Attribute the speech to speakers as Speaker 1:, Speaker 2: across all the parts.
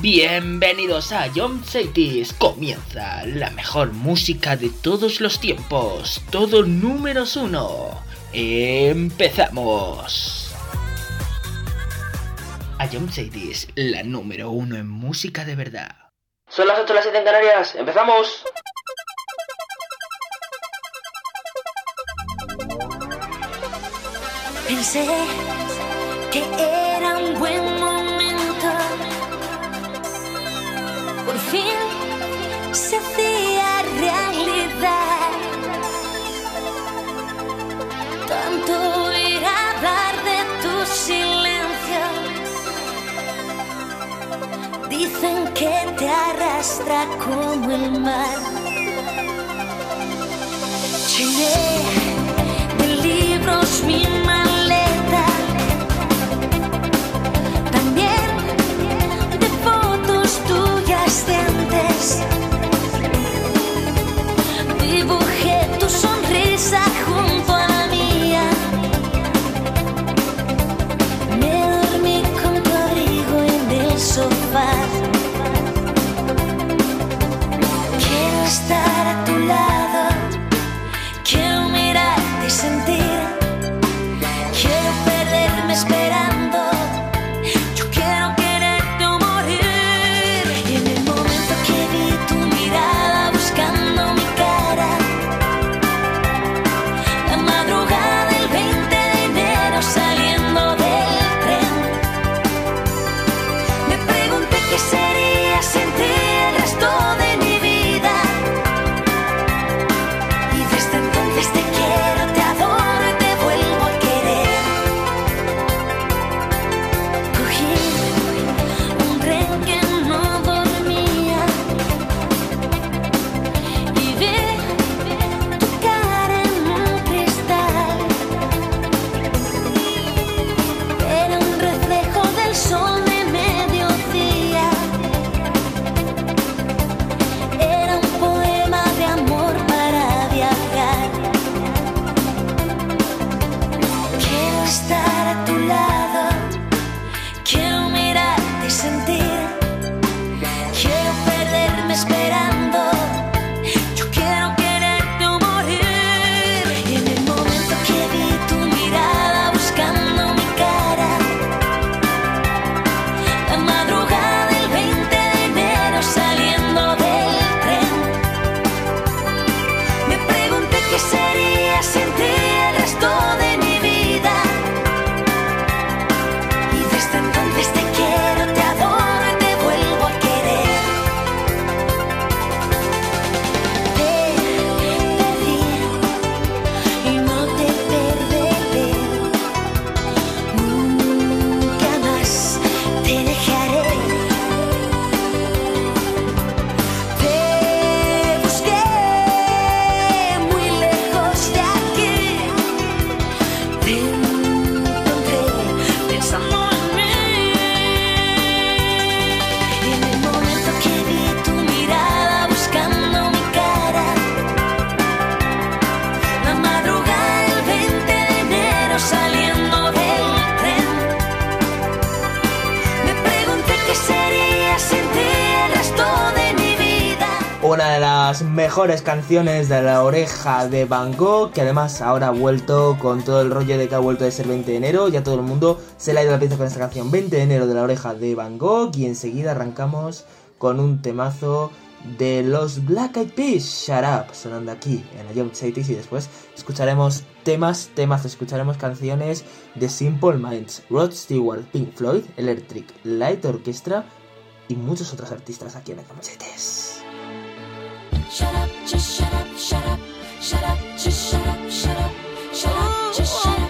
Speaker 1: Bienvenidos a John Cities. Comienza la mejor música de todos los tiempos. Todo números uno. Empezamos. A John Cities, la número uno en música de verdad.
Speaker 2: Son las 8 las 7 en Canarias. ¡Empezamos!
Speaker 3: Pensé que era un buen te arrastra como el mar. Llené de libros mi
Speaker 2: las mejores canciones de la oreja de Van Gogh, que además ahora ha vuelto con todo el rollo de que ha vuelto de ser 20 de enero. Ya todo el mundo se le ha ido la pieza con esta canción 20 de enero de la oreja de Van Gogh. Y enseguida arrancamos con un temazo de los Black Eyed Peas, Shut Up, sonando aquí en la Jump Cities. Y después escucharemos temas, temas, escucharemos canciones de Simple Minds, Rod Stewart, Pink Floyd, Electric Light Orchestra y muchos otros artistas aquí en la Cities.
Speaker 3: Shut up, just shut up, shut up, shut up, just shut up, shut up, shut up, just shut up,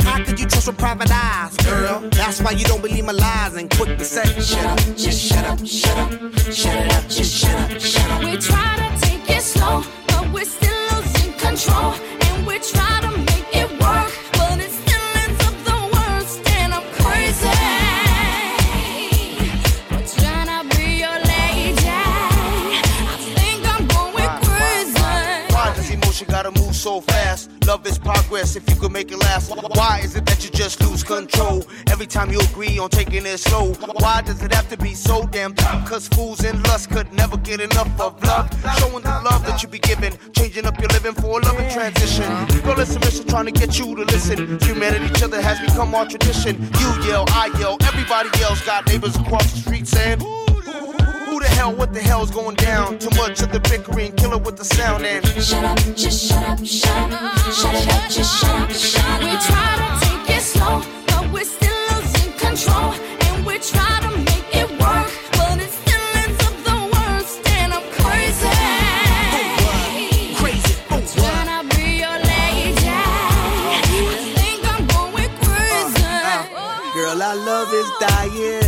Speaker 4: How could you trust with private eyes, girl? That's why you don't believe my lies and quick to say, shut up, just shut up, shut up, shut it up, just shut up, shut up.
Speaker 5: We try to take it slow, but we're still losing control. And we try to
Speaker 4: Emotion gotta move so fast? Love is progress if you could make it last. Why is it that you just lose control every time you agree on taking it slow? Why does it have to be so damn tough? Cause fools and lust could never get enough of love. Showing the love that you be giving, changing up your living for a loving transition. Girl, it's a mission trying to get you to listen. Humanity, each other has become our tradition. You yell, I yell, everybody yells. Got neighbors across the street saying, who the hell, what the hell's going down? Too much of the bickering, killer with the sound and
Speaker 3: Shut up, just shut up, shut up. Shut it up, just shut up, shut up.
Speaker 5: We try to take it slow, but we're still losing control. And we try to make it work, but it still ends up the worst. And I'm crazy.
Speaker 4: crazy.
Speaker 5: Trying to be your lady. I think I'm going crazy.
Speaker 4: Girl, our love is dying.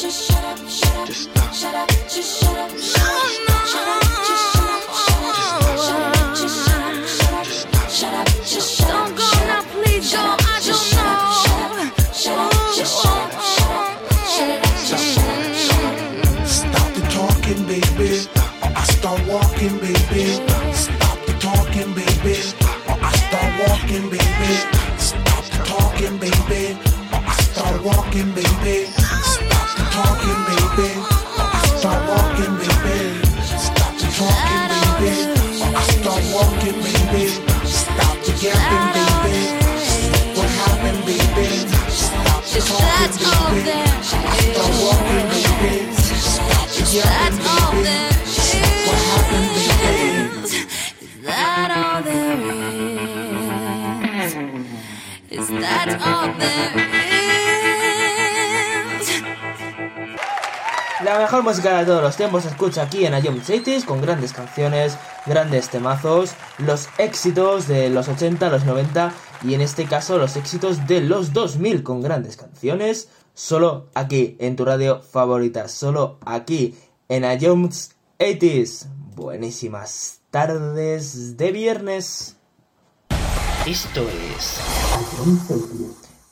Speaker 3: just shut up, shut up.
Speaker 4: Just stop.
Speaker 3: Shut up, just shut up, shut up. Shut up, just shut up, shut up. Shut up, just shut up, shut up. Shut up, just shut up.
Speaker 5: Don't go now, please
Speaker 3: Shut
Speaker 5: I don't
Speaker 3: shut up, shut up.
Speaker 5: know.
Speaker 3: Shut up, just shut up, shut up. Shut up, just shut up, shut up.
Speaker 6: Stop the talking, baby. I start walking, baby. Stop the talking, baby. I start walking, baby. Stop the talking, baby. I start walking, baby.
Speaker 2: La mejor música de todos los tiempos se escucha aquí en Ayom Cities con grandes canciones, grandes temazos, los éxitos de los 80, los 90 y en este caso los éxitos de los 2000 con grandes canciones. Solo aquí en tu radio favorita, solo aquí en Ayom's 80s. Buenísimas tardes de viernes.
Speaker 1: Esto es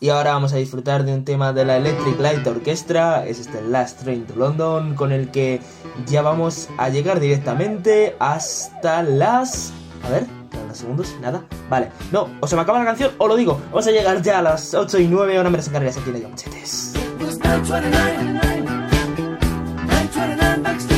Speaker 2: Y ahora vamos a disfrutar de un tema de la Electric Light Orchestra, es este Last Train to London, con el que ya vamos a llegar directamente hasta las... A ver, quedan unos segundos, nada. Vale, no, o se me acaba la canción o lo digo. Vamos a llegar ya a las 8 y 9, ahora me las encargaré aquí en Yomchetes.
Speaker 7: It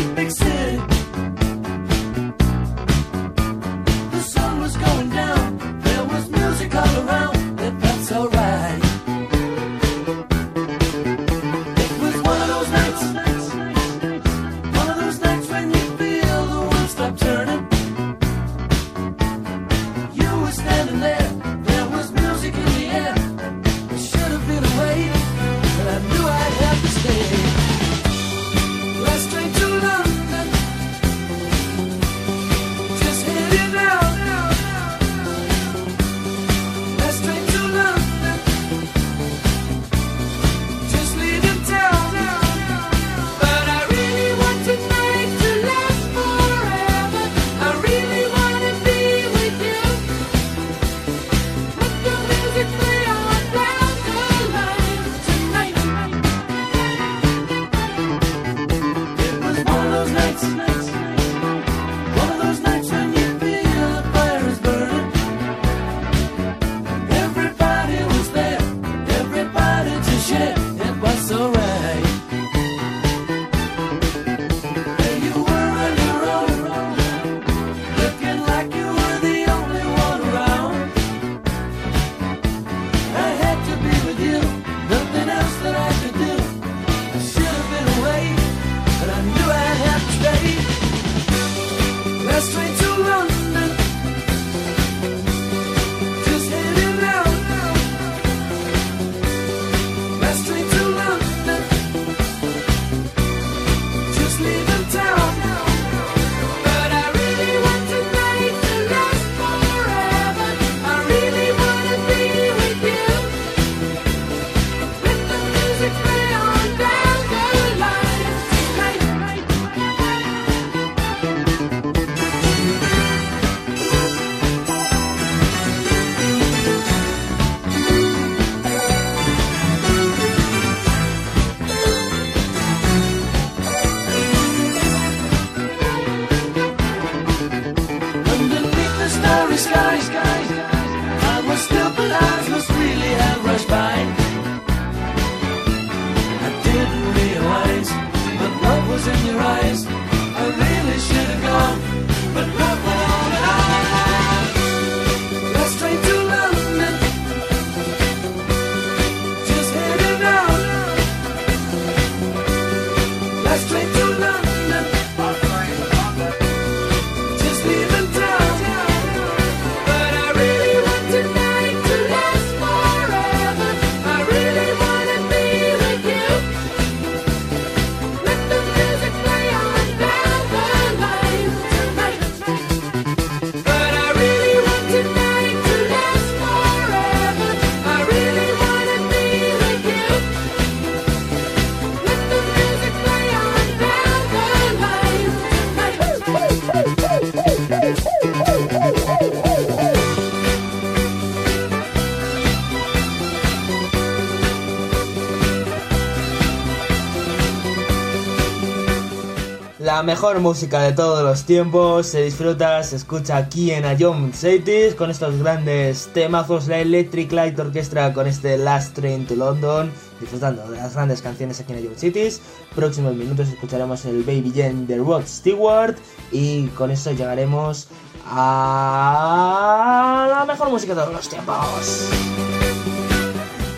Speaker 2: Mejor música de todos los tiempos se disfruta, se escucha aquí en Ayom Cities con estos grandes temazos, la Electric Light Orchestra con este Last Train to London, disfrutando de las grandes canciones aquí en Ayom Cities. Próximos minutos escucharemos el Baby Jane de Rod Stewart y con eso llegaremos a la mejor música de todos los tiempos.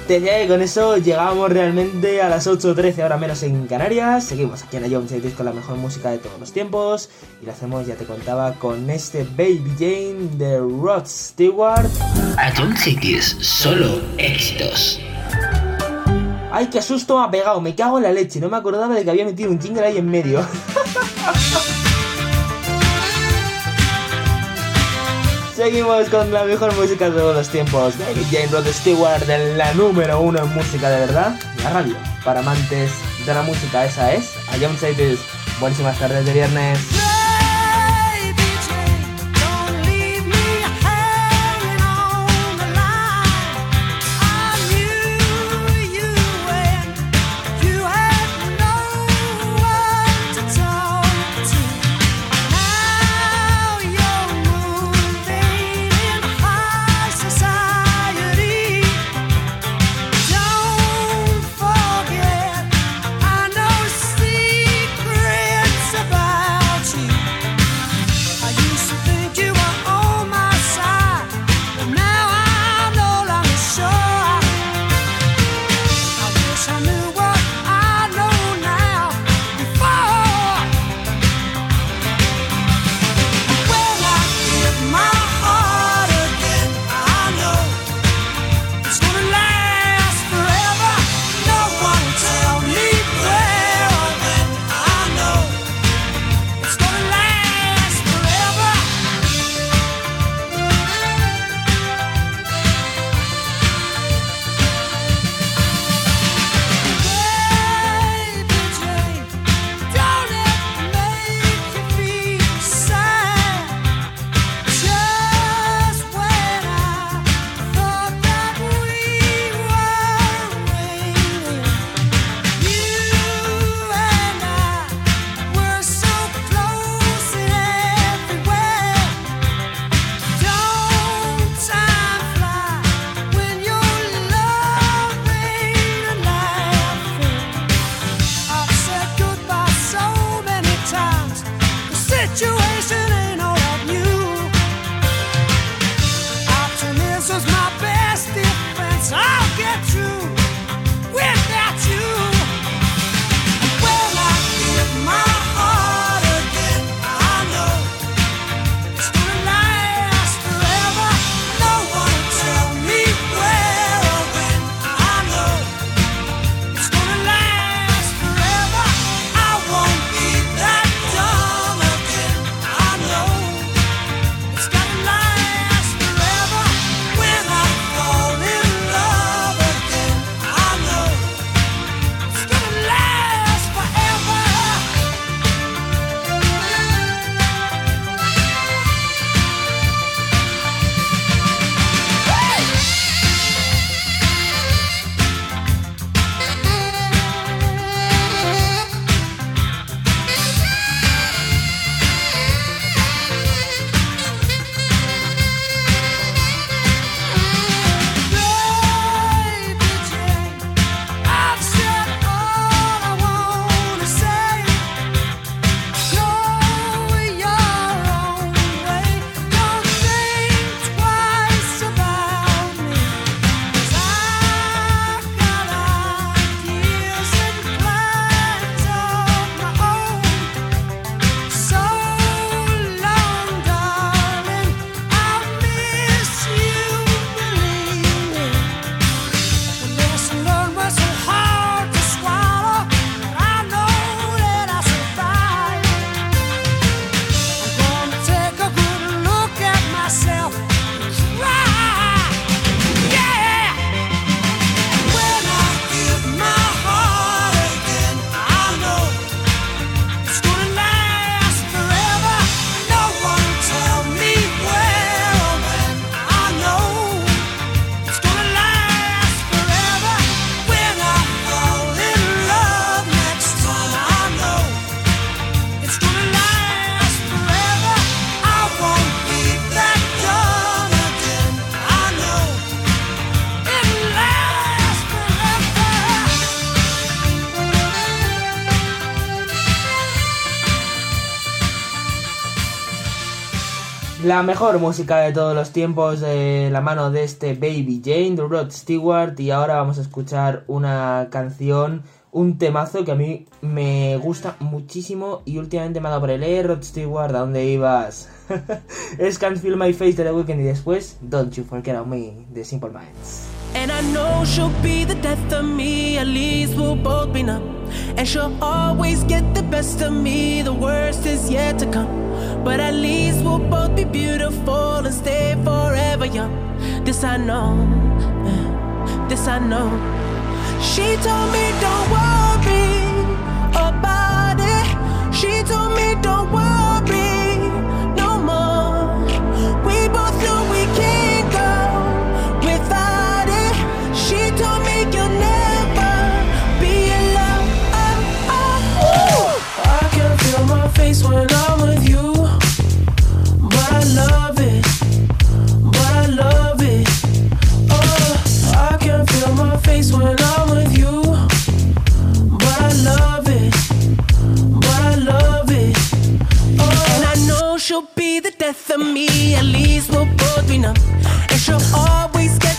Speaker 2: Te diría que con eso llegamos realmente a las 8.13 ahora menos en Canarias. Seguimos aquí en Ion Cities con la mejor música de todos los tiempos. Y lo hacemos, ya te contaba, con este Baby Jane de Rod Stewart.
Speaker 1: Ion Cities, solo éxitos.
Speaker 2: ¡Ay, qué susto me ha pegado! Me cago en la leche. No me acordaba de que había metido un jingle ahí en medio. Seguimos con la mejor música de todos los tiempos. Baby Jane Rod Stewart, la número uno en música de verdad. La radio. Para amantes de la música, esa es. Ion Cities. Buenísimas tardes de viernes. La mejor música de todos los tiempos de la mano de este Baby Jane, de Rod Stewart. Y ahora vamos a escuchar una canción, un temazo que a mí me gusta muchísimo. Y últimamente me ha dado por el eh, Rod Stewart, ¿a dónde ibas? es Can't Feel My Face de The Weeknd y después Don't You Forget About Me de Simple Minds.
Speaker 8: But at least we'll both be beautiful and stay forever young. This I know, this I know. She told me don't worry about it. She told me don't worry she'll be the death of me. At least we'll both be numb. And she'll always get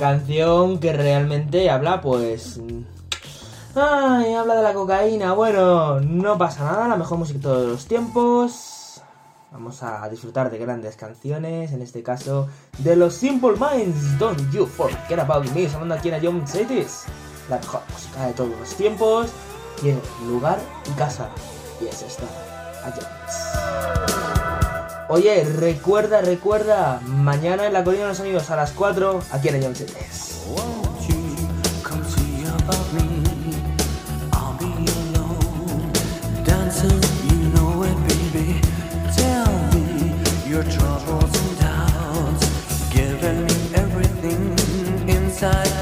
Speaker 2: canción que realmente habla, pues. Ay, habla de la cocaína. Bueno, no pasa nada, la mejor música de todos los tiempos. Vamos a disfrutar de grandes canciones, en este caso de los Simple Minds. Don't you forget about me. Sonando aquí en Young Cities. La mejor música de todos los tiempos. Tiene lugar y casa. Y es esta. Oye, recuerda, recuerda, mañana en la Colina de los Amigos a las 4, aquí en.
Speaker 9: Tell me your troubles and doubts, giving me everything inside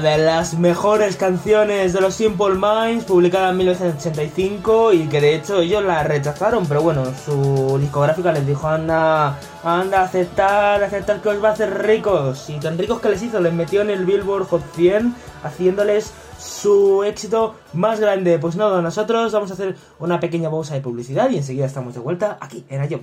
Speaker 2: De las mejores canciones de los Simple Minds, publicada en 1985 y que de hecho ellos la rechazaron, pero bueno, su discográfica les dijo, anda, anda, aceptar, aceptar que os va a hacer ricos. Y tan ricos que les hizo, les metió en el Billboard Hot 100, haciéndoles su éxito más grande. Pues no, nosotros vamos a hacer una pequeña pausa de publicidad y enseguida estamos de vuelta aquí en Ayom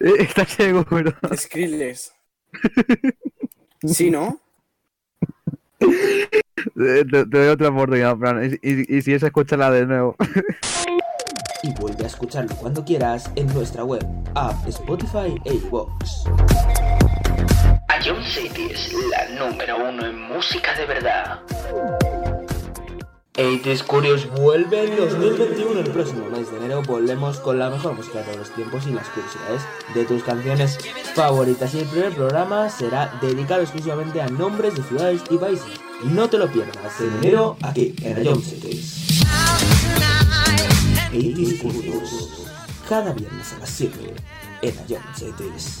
Speaker 10: ¿Estás seguro?
Speaker 11: Skrillex. Sí, ¿no?
Speaker 10: Te, te doy otra oportunidad, Fran. Y, y- y si es, escúchala de nuevo.
Speaker 2: Y vuelve a escucharlo cuando quieras en nuestra web, app, Spotify e iVoox.
Speaker 1: Ion City es la número uno en música de verdad.
Speaker 2: 80s Curious vuelve en 2021, el próximo mes de enero volvemos con la mejor música de todos los tiempos y las curiosidades de tus canciones favoritas. Y el primer programa será dedicado exclusivamente a nombres de ciudades y países. No te lo pierdas, en enero aquí en Ion Cities. 80s Curious, cada viernes a las 7 en Ion Cities.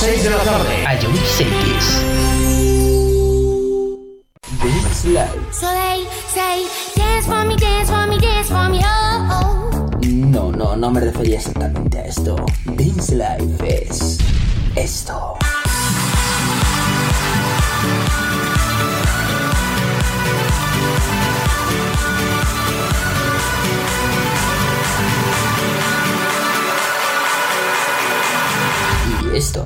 Speaker 4: 6 de la tarde.
Speaker 1: Ion Cities.
Speaker 2: This Live.
Speaker 3: So they say, dance for me, dance for me, dance for me, oh, oh.
Speaker 2: No, no, no me refería exactamente a esto. Dance Life es esto. Y esto.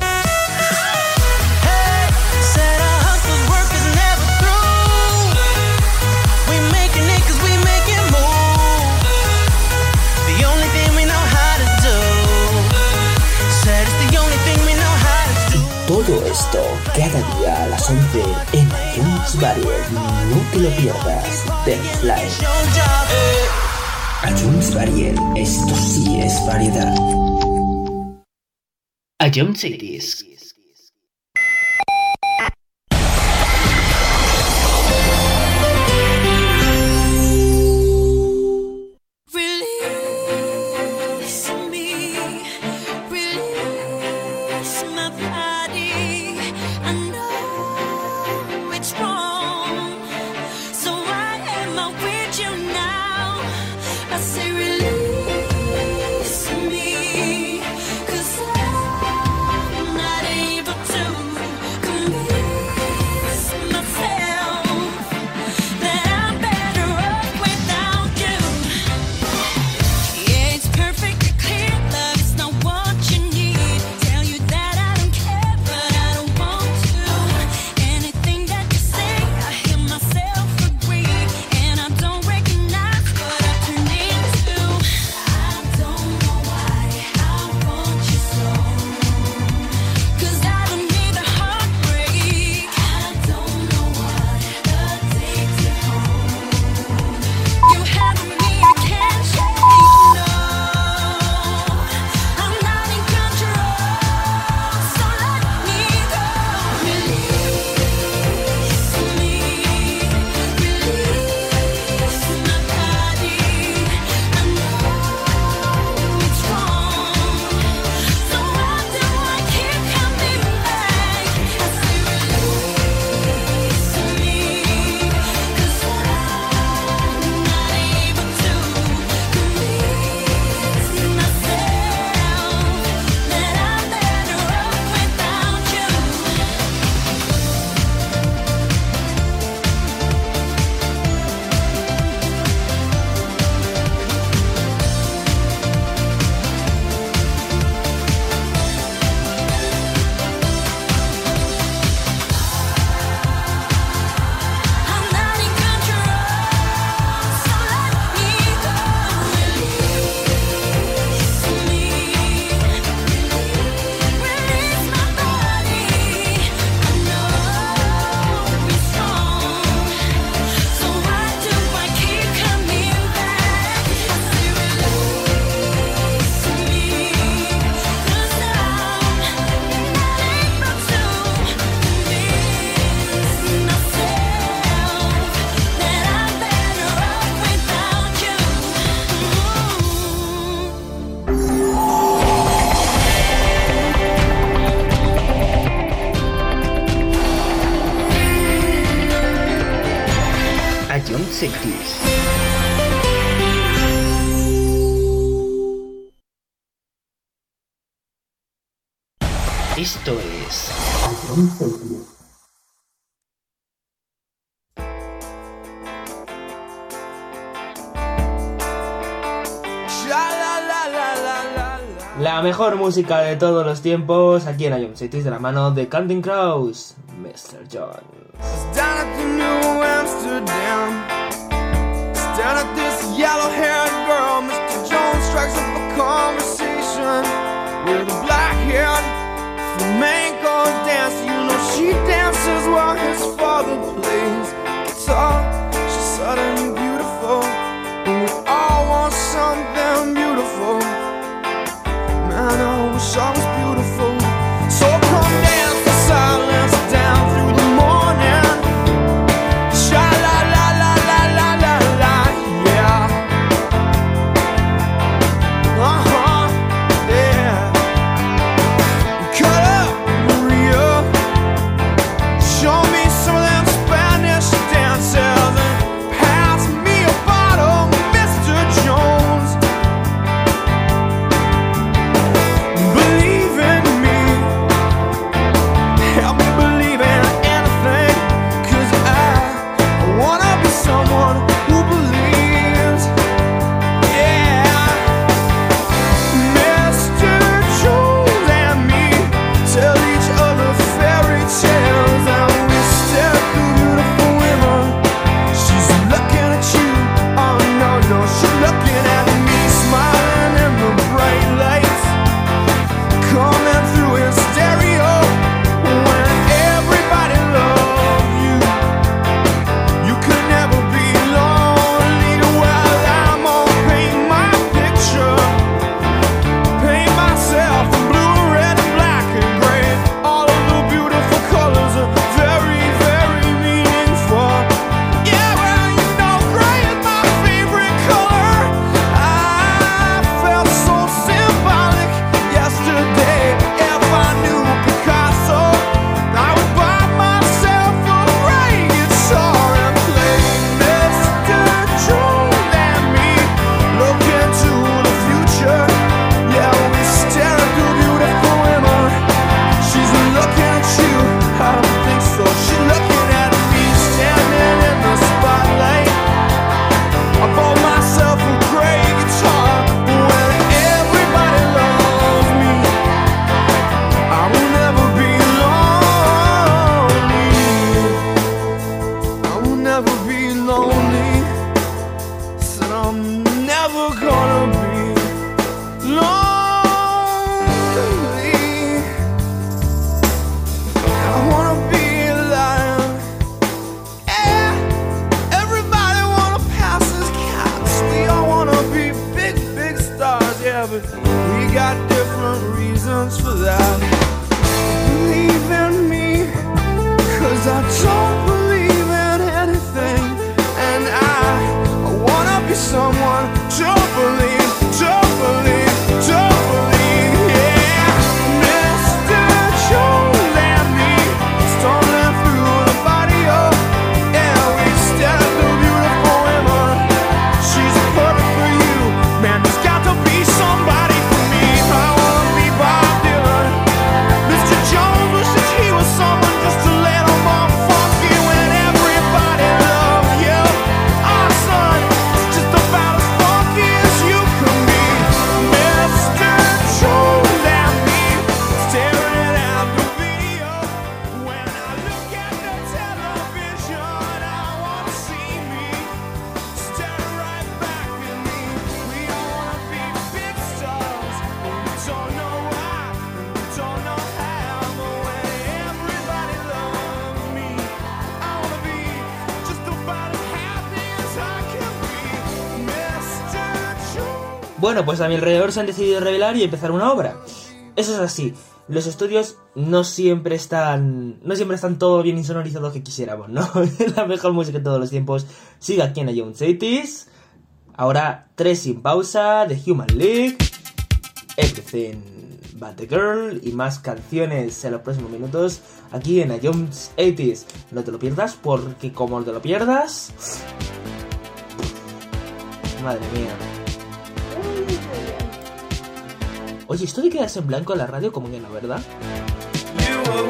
Speaker 2: esto cada día a las 11 en iTunes Varios. No te lo pierdas.
Speaker 1: Deadline. iTunes Variel, esto sí es variedad.
Speaker 12: A
Speaker 3: City música de todos los tiempos aquí en Ion Cities de la mano de Kraus, Mr. John.
Speaker 13: She suddenly songs
Speaker 2: bueno, pues a mi alrededor se han decidido revelar y empezar una obra. Eso es así. Los estudios no siempre están. No siempre están todo bien insonorizados que quisiéramos, ¿no? la mejor música de todos los tiempos. Sigue aquí en la Young Cities. Ahora, tres sin pausa, The Human League, Everything But The Girl y más canciones en los próximos minutos aquí en Jones 80s. No te lo pierdas porque como te lo pierdas... Madre mía. Oye, esto de quedarse en blanco a la radio como que no, ¿verdad?
Speaker 7: You were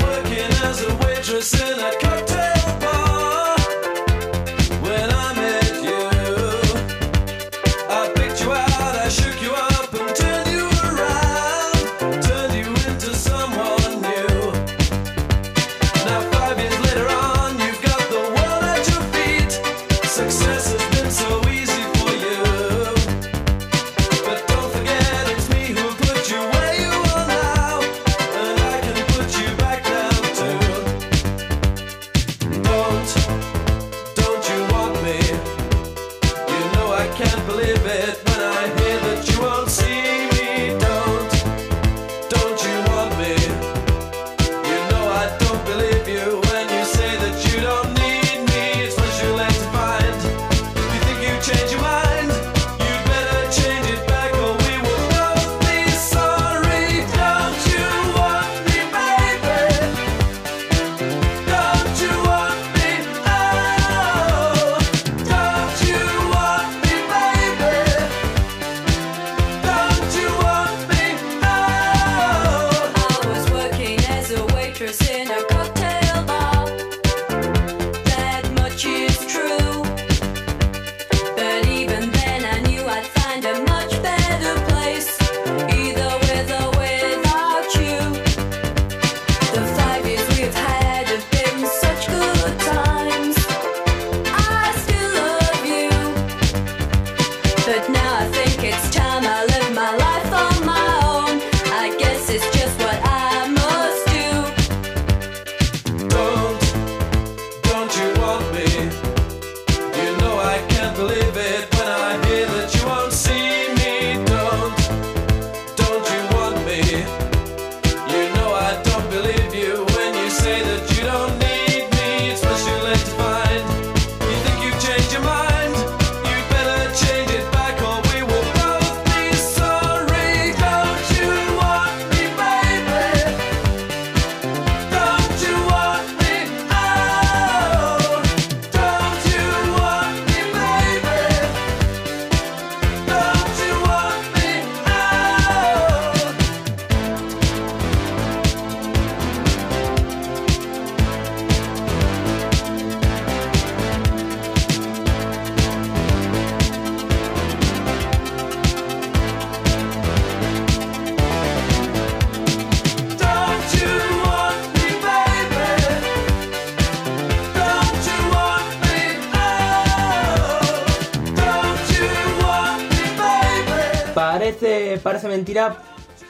Speaker 2: mentira,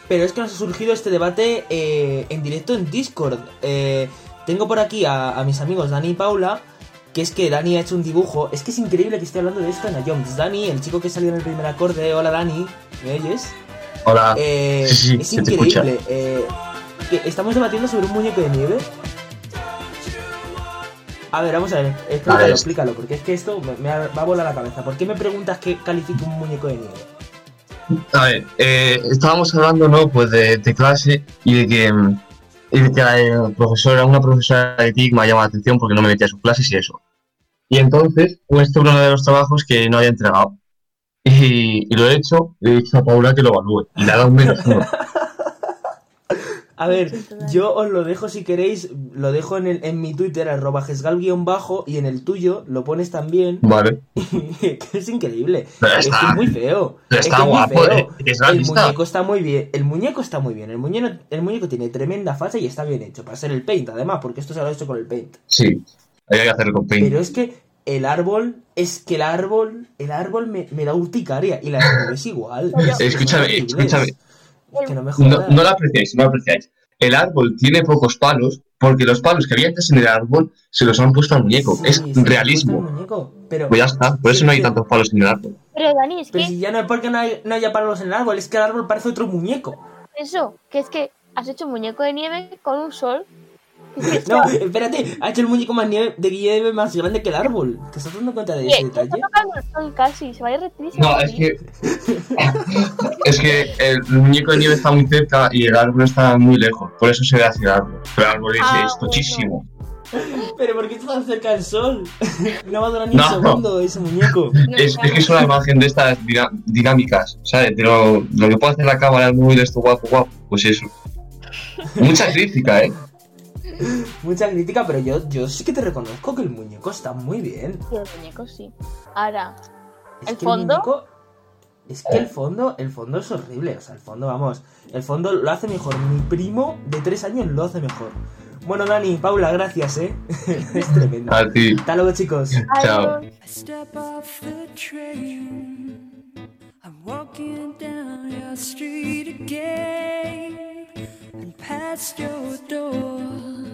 Speaker 2: pero es que nos ha surgido este debate eh, en directo en Discord. Eh, tengo por aquí a, mis amigos Dani y Paula, que es que Dani ha hecho un dibujo. Es que es increíble que esté hablando de esto en Ayoms. Dani, el chico que salió en el primer acorde. Hola Dani, ¿me oyes?
Speaker 14: Hola.
Speaker 2: Eh, es increíble. Eh, estamos debatiendo sobre un muñeco de nieve. A ver, vamos a ver, explícalo,
Speaker 14: a ver.
Speaker 2: explícalo, porque es que esto me, me, va a volar la cabeza. ¿Por qué me preguntas qué califica un muñeco de nieve?
Speaker 14: A ver, eh, estábamos hablando, ¿no? Pues de, clase y de que, mm, y de que la profesora, una profesora de TIC me ha llamado la atención porque no me metía a sus clases y eso. Y entonces, pues este uno de los trabajos que no había entregado. Y, y lo he hecho, le he dicho a Paula que lo evalúe. Y le ha dado un menos uno.
Speaker 2: A ver, yo os lo dejo si queréis, lo dejo en, el, en mi Twitter, arroba gesgal-bajo, y en el tuyo lo pones también.
Speaker 14: Vale.
Speaker 2: que es increíble.
Speaker 14: Pero
Speaker 2: es que
Speaker 14: está-
Speaker 2: es muy feo.
Speaker 14: pero
Speaker 2: es
Speaker 14: está
Speaker 2: que es muy
Speaker 14: guapo,
Speaker 2: feo.
Speaker 14: eh, es
Speaker 2: el muñeco está muy bien. El muñeco está muy bien. El muñeco, el muñeco tiene tremenda facha y está bien hecho. Para ser el paint, además, porque esto se lo ha hecho con el paint.
Speaker 14: Sí, hay que hacerlo con paint.
Speaker 2: Pero es que el árbol, es que el árbol, el árbol me, me da urticaria y la igual. Es que
Speaker 14: Escúchame, escúchame.
Speaker 2: Es que no me
Speaker 14: No, lo apreciáis, no lo apreciáis. El árbol tiene pocos palos porque los palos que había antes en el árbol se los han puesto al muñeco. es realismo.
Speaker 2: Muñeco, pero,
Speaker 14: Pues ya está, por eso no hay tantos palos en el árbol.
Speaker 5: Pero Dani, es
Speaker 2: pero
Speaker 5: que
Speaker 2: si ya no es porque no, hay- no haya palos en el árbol, es que el árbol parece otro muñeco.
Speaker 5: eso, que es que has hecho un muñeco de nieve con un sol.
Speaker 2: No, espérate, ha hecho el muñeco más nieve, de nieve más grande que el árbol. ¿Te estás dando cuenta de ese detalle?
Speaker 5: tocando el sol casi, se va a ir.
Speaker 14: No, es que. es que el muñeco de nieve está muy cerca y el árbol está muy lejos. Por eso se ve hacia el árbol. Pero el árbol es,
Speaker 2: Ah,
Speaker 14: es tochísimo.
Speaker 2: Pero ¿por qué está tan cerca del sol? No va a durar ni
Speaker 14: No.
Speaker 2: un segundo ese muñeco.
Speaker 14: Es, es que es una imagen de estas dinámicas, ¿sabes? De lo, lo que puede hacer la cámara del móvil, esto guapo, guapo. Pues eso. Mucha crítica, ¿eh?
Speaker 2: Mucha crítica, pero yo, yo sí que te reconozco que el muñeco está muy bien.
Speaker 5: Sí, el muñeco sí. Ahora,
Speaker 2: Es
Speaker 5: el
Speaker 2: que
Speaker 5: fondo,
Speaker 2: muñeco- es que el fondo, el fondo es horrible. O sea, el fondo, vamos, el fondo lo hace mejor. Mi primo de tres años lo hace mejor. Bueno, Dani, Paula, gracias, ¿eh? es tremendo.
Speaker 14: A ti.
Speaker 2: Hasta luego, chicos.
Speaker 14: Chao.
Speaker 3: I step off the train. I'm walking down your street again and past your door.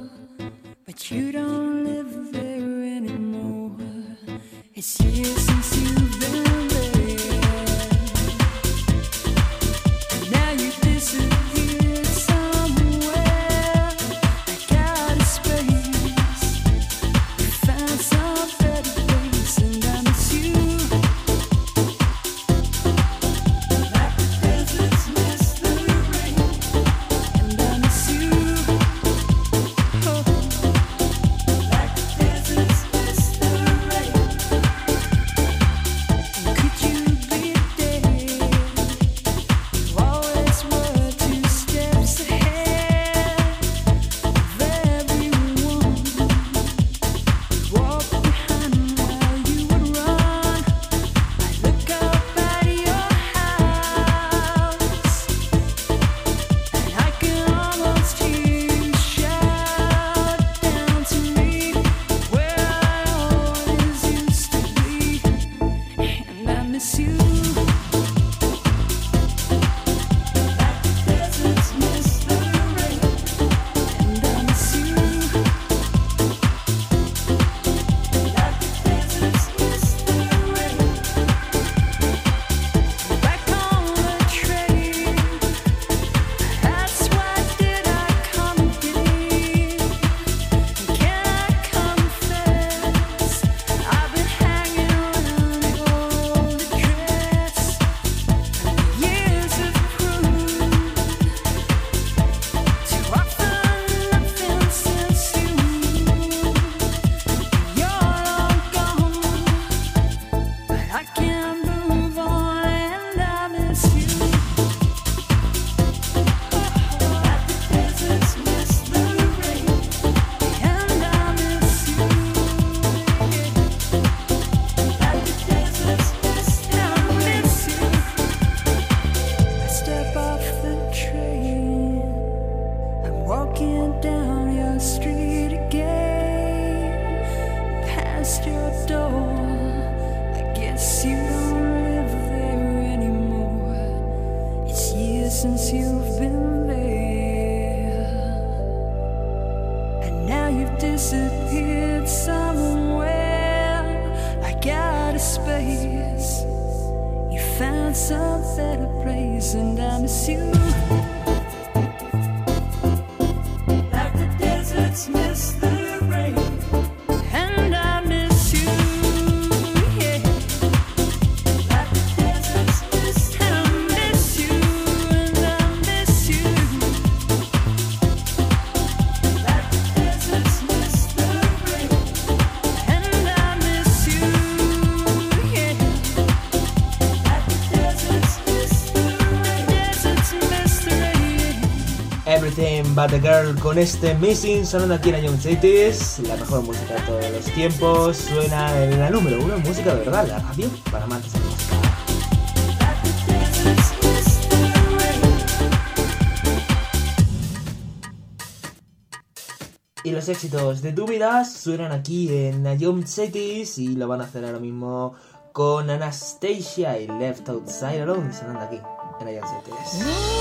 Speaker 3: But you don't live there anymore. It's years since you've been The
Speaker 15: Girl con este Missing sonando aquí en Young Cities. La mejor música de todos los tiempos suena en la número uno música de verdad, la radio para amantes de música. Y los éxitos de Dúvidas suenan aquí en Young Cities y lo van a hacer ahora mismo con Anastasia y Left Outside Alone sonando aquí en Young Cities.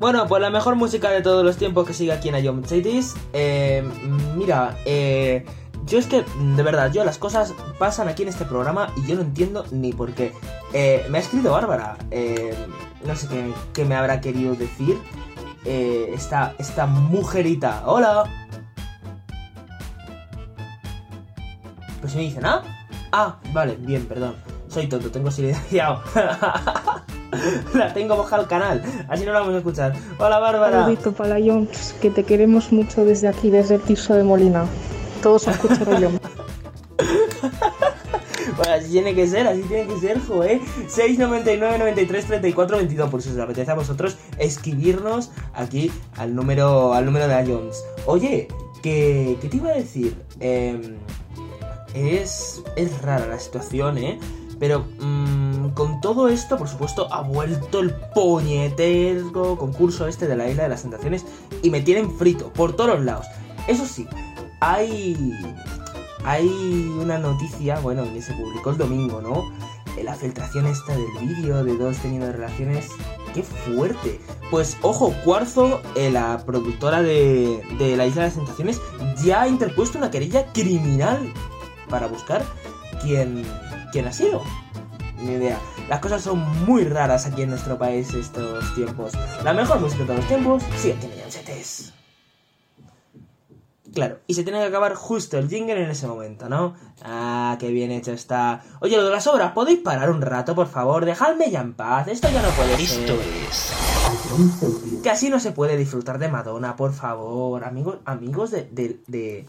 Speaker 2: Bueno, pues la mejor música de todos los tiempos que sigue aquí en Ion Cities. Eh, mira, eh, yo es que, de verdad, yo las cosas pasan aquí en este programa y yo no entiendo ni por qué. Eh, me ha escrito Bárbara. eh, no sé qué, me habrá querido decir. Eh, esta, esta mujerita. ¡Hola! Pues me dice nada. Ah, vale, bien, perdón. Soy tonto, tengo silenciado. la tengo bajada al canal, así no la vamos a escuchar. Hola, Bárbara.
Speaker 16: Saludito para la Jones, que te queremos mucho desde aquí, desde el Tirso de Molina. Todos a escuchar a Jones.
Speaker 2: Bueno, así tiene que ser, así tiene que ser, joder. 699 93 34 22. Por si os apetece a vosotros escribirnos aquí al número, al número de Jones. Oye, que, ¿qué te iba a decir? Eh, es, es rara la situación, ¿eh? Pero mm, con todo esto, por supuesto, ha vuelto el puñetero concurso este de la Isla de las Tentaciones y me tienen frito por todos lados. Eso sí, hay hay una noticia, bueno, que se publicó el domingo, ¿no? La filtración esta del vídeo de dos teniendo relaciones. ¡Qué fuerte! Pues ojo, Cuarzo, eh, la productora de, de La Isla de las Tentaciones, ya ha interpuesto una querella criminal para buscar quién, quién ha sido. Ni idea. Las cosas son muy raras aquí en nuestro país estos tiempos. La mejor música de todos los tiempos, sí, en Setes. Claro, y se tiene que acabar justo el jingle en ese momento, ¿no? Ah, qué bien hecho está. Oye, lo de las obras, ¿podéis parar un rato, por favor? Dejadme ya en paz, esto ya no puede ser.
Speaker 1: Esto es.
Speaker 2: Que así no se puede disfrutar de Madonna, por favor. Amigos, amigos de, de, de-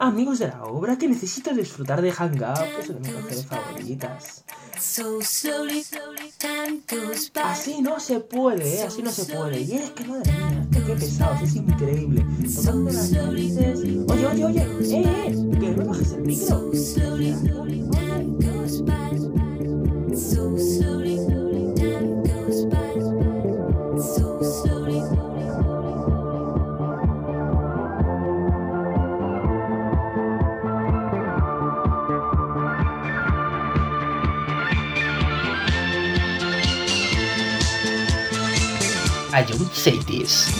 Speaker 2: Amigos de la obra, que necesito disfrutar de Hang Up, es una de mis canciones favoritas. Así no se puede, ¿eh? Así no se puede. Y es que, madre mía, qué, pesados, es increíble. Tocando las narices. Oye, oye, oye, eh, eh, que no bajes el micro.
Speaker 1: I don't say this.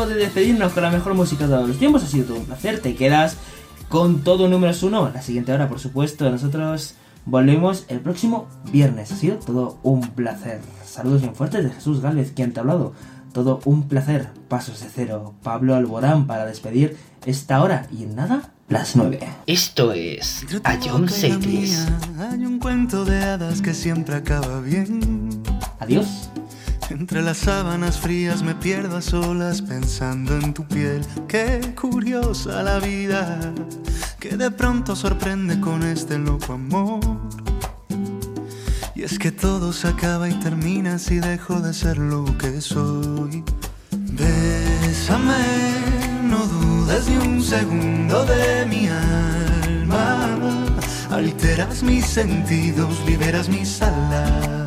Speaker 2: Momento de despedirnos con la mejor música de todos los tiempos. Ha sido todo un placer. Te quedas con todo números uno. La siguiente hora, por supuesto. Nosotros volvemos el próximo viernes. Ha sido todo un placer. Saludos bien fuertes de Jesús Gálvez, quien te ha hablado. Todo un placer. Pasos de cero. Pablo Alborán para despedir esta hora. Y en nada, las nueve.
Speaker 1: Esto es A John.
Speaker 17: Hay un cuento de hadas que siempre acaba bien.
Speaker 2: Adiós.
Speaker 17: Entre las sábanas frías me pierdo a solas pensando en tu piel. Qué curiosa la vida, que de pronto sorprende con este loco amor. Y es que todo se acaba y termina si dejo de ser lo que soy. Bésame, no dudes ni un segundo de mi alma. Alteras mis sentidos, liberas mis alas.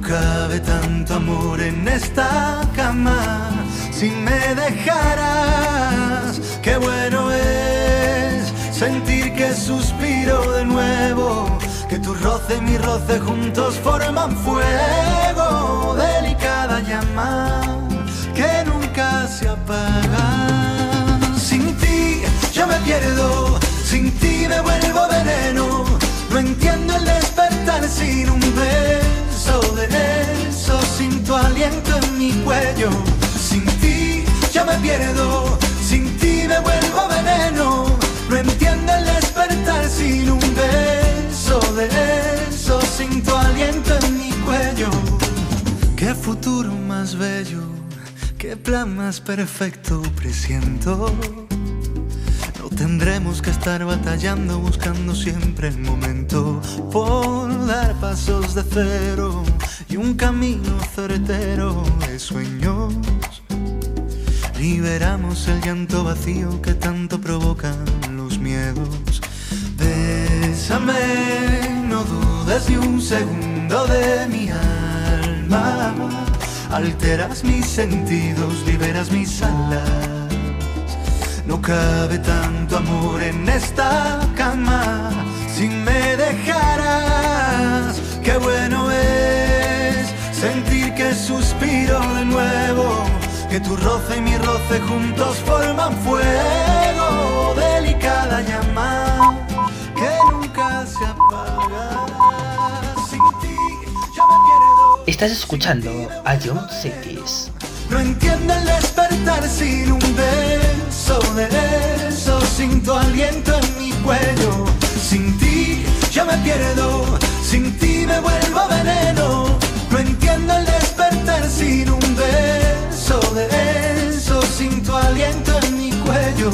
Speaker 17: No cabe tanto amor en esta cama si me dejaras. Qué bueno es sentir que suspiro de nuevo, que tu roce y mi roce juntos forman fuego, delicada llama que nunca se apaga. Sin ti yo me pierdo, sin ti me vuelvo veneno. No entiendo el despertar sin un beso de eso, sin tu aliento en mi cuello. Sin ti yo me pierdo, sin ti me vuelvo veneno. No entiendo el despertar sin un beso de eso, sin tu aliento en mi cuello. Qué futuro más bello, qué plan más perfecto presiento. Tendremos que estar batallando, buscando siempre el momento por dar pasos de cero y un camino certero de sueños. Liberamos el llanto vacío que tanto provocan los miedos. Bésame, no dudes ni un segundo de mi alma. Alteras mis sentidos, liberas mis alas. No cabe tanto amor en esta cama si me dejaras. Qué bueno es sentir que suspiro de nuevo, que tu roce y mi roce juntos forman fuego, delicada llama que nunca se apaga. Sin ti yo me pierdo.
Speaker 1: Estás escuchando A John Cities.
Speaker 17: No entiendo el despertar sin un beso de eso, sin tu aliento en mi cuello. Sin ti yo me pierdo, sin ti me vuelvo veneno. No entiendo el despertar sin un beso de eso, sin tu aliento en mi cuello.